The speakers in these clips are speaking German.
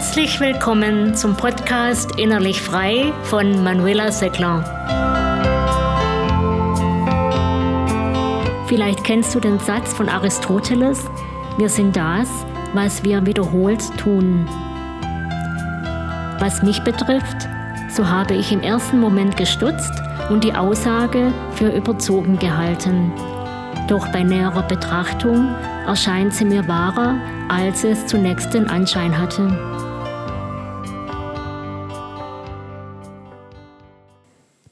Herzlich willkommen zum Podcast Innerlich Frei von Manuela Seckler. Vielleicht kennst du den Satz von Aristoteles, wir sind das, was wir wiederholt tun. Was mich betrifft, so habe ich im ersten Moment gestutzt und die Aussage für überzogen gehalten. Doch bei näherer Betrachtung erscheint sie mir wahrer, als es zunächst den Anschein hatte.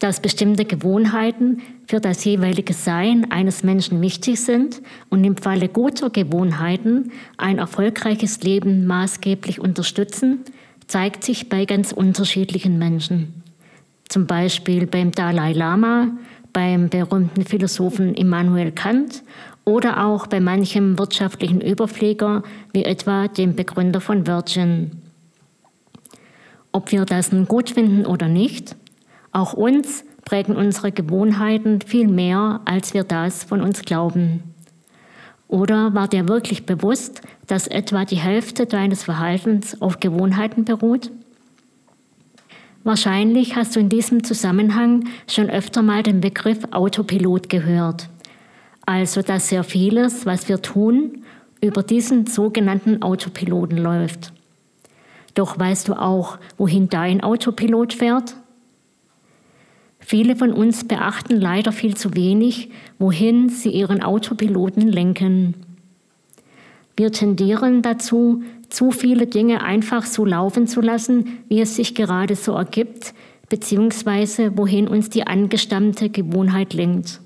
Dass bestimmte Gewohnheiten für das jeweilige Sein eines Menschen wichtig sind und im Falle guter Gewohnheiten ein erfolgreiches Leben maßgeblich unterstützen, zeigt sich bei ganz unterschiedlichen Menschen. Zum Beispiel beim Dalai Lama, beim berühmten Philosophen Immanuel Kant oder auch bei manchem wirtschaftlichen Überflieger, wie etwa dem Begründer von Virgin. Ob wir das nun gut finden oder nicht, auch uns prägen unsere Gewohnheiten viel mehr, als wir das von uns glauben. Oder war dir wirklich bewusst, dass etwa die Hälfte deines Verhaltens auf Gewohnheiten beruht? Wahrscheinlich hast du in diesem Zusammenhang schon öfter mal den Begriff Autopilot gehört. Also, dass sehr vieles, was wir tun, über diesen sogenannten Autopiloten läuft. Doch weißt du auch, wohin dein Autopilot fährt? Viele von uns beachten leider viel zu wenig, wohin sie ihren Autopiloten lenken. Wir tendieren dazu, zu viele Dinge einfach so laufen zu lassen, wie es sich gerade so ergibt, beziehungsweise wohin uns die angestammte Gewohnheit lenkt.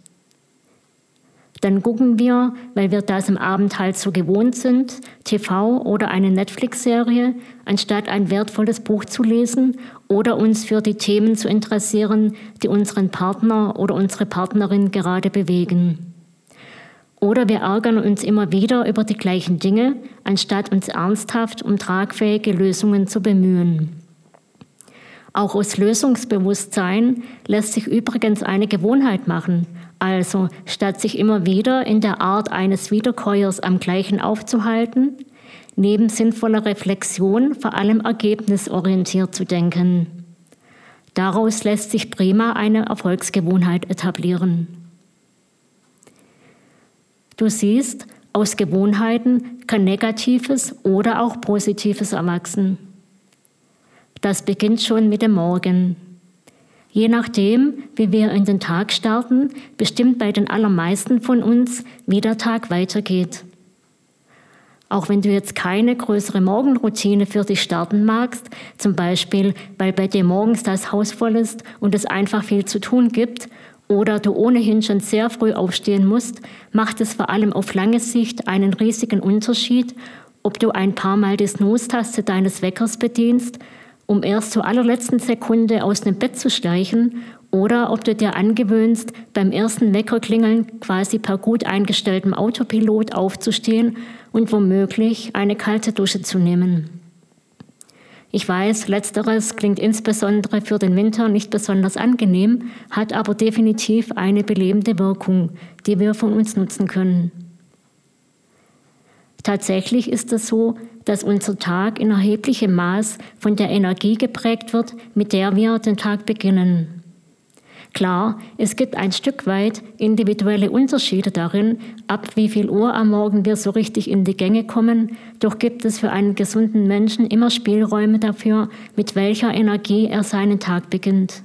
Dann gucken wir, weil wir das im Abend halt so gewohnt sind, TV oder eine Netflix-Serie, anstatt ein wertvolles Buch zu lesen oder uns für die Themen zu interessieren, die unseren Partner oder unsere Partnerin gerade bewegen. Oder wir ärgern uns immer wieder über die gleichen Dinge, anstatt uns ernsthaft um tragfähige Lösungen zu bemühen. Auch aus Lösungsbewusstsein lässt sich übrigens eine Gewohnheit machen – also statt sich immer wieder in der Art eines Wiederkäuers am gleichen aufzuhalten, neben sinnvoller Reflexion vor allem ergebnisorientiert zu denken. Daraus lässt sich prima eine Erfolgsgewohnheit etablieren. Du siehst, aus Gewohnheiten kann Negatives oder auch Positives erwachsen. Das beginnt schon mit dem Morgen. Je nachdem, wie wir in den Tag starten, bestimmt bei den allermeisten von uns, wie der Tag weitergeht. Auch wenn du jetzt keine größere Morgenroutine für dich starten magst, zum Beispiel weil bei dir morgens das Haus voll ist und es einfach viel zu tun gibt, oder du ohnehin schon sehr früh aufstehen musst, macht es vor allem auf lange Sicht einen riesigen Unterschied, ob du ein paar Mal die Snooze-Taste deines Weckers bedienst um erst zur allerletzten Sekunde aus dem Bett zu steigen oder ob du dir angewöhnst, beim ersten Weckerklingeln quasi per gut eingestelltem Autopilot aufzustehen und womöglich eine kalte Dusche zu nehmen. Ich weiß, letzteres klingt insbesondere für den Winter nicht besonders angenehm, hat aber definitiv eine belebende Wirkung, die wir von uns nutzen können. Tatsächlich ist es so, dass unser Tag in erheblichem Maß von der Energie geprägt wird, mit der wir den Tag beginnen. Klar, es gibt ein Stück weit individuelle Unterschiede darin, ab wie viel Uhr am Morgen wir so richtig in die Gänge kommen, doch gibt es für einen gesunden Menschen immer Spielräume dafür, mit welcher Energie er seinen Tag beginnt.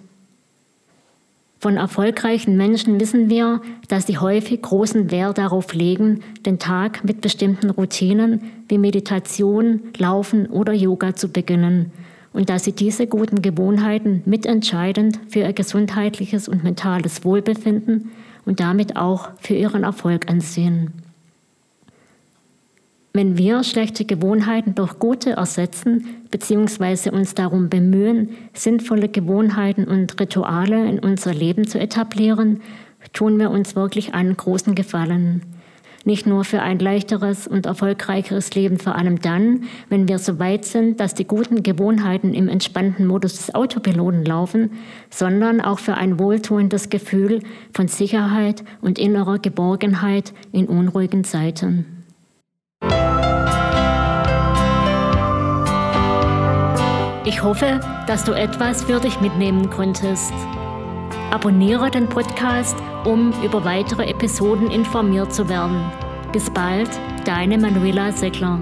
Von erfolgreichen Menschen wissen wir, dass sie häufig großen Wert darauf legen, den Tag mit bestimmten Routinen wie Meditation, Laufen oder Yoga zu beginnen und dass sie diese guten Gewohnheiten mitentscheidend für ihr gesundheitliches und mentales Wohlbefinden und damit auch für ihren Erfolg ansehen. Wenn wir schlechte Gewohnheiten durch gute ersetzen bzw. uns darum bemühen, sinnvolle Gewohnheiten und Rituale in unser Leben zu etablieren, tun wir uns wirklich einen großen Gefallen. Nicht nur für ein leichteres und erfolgreicheres Leben, vor allem dann, wenn wir so weit sind, dass die guten Gewohnheiten im entspannten Modus des Autopiloten laufen, sondern auch für ein wohltuendes Gefühl von Sicherheit und innerer Geborgenheit in unruhigen Zeiten. Ich hoffe, dass du etwas für dich mitnehmen konntest. Abonniere den Podcast, um über weitere Episoden informiert zu werden. Bis bald, deine Manuela Seckler.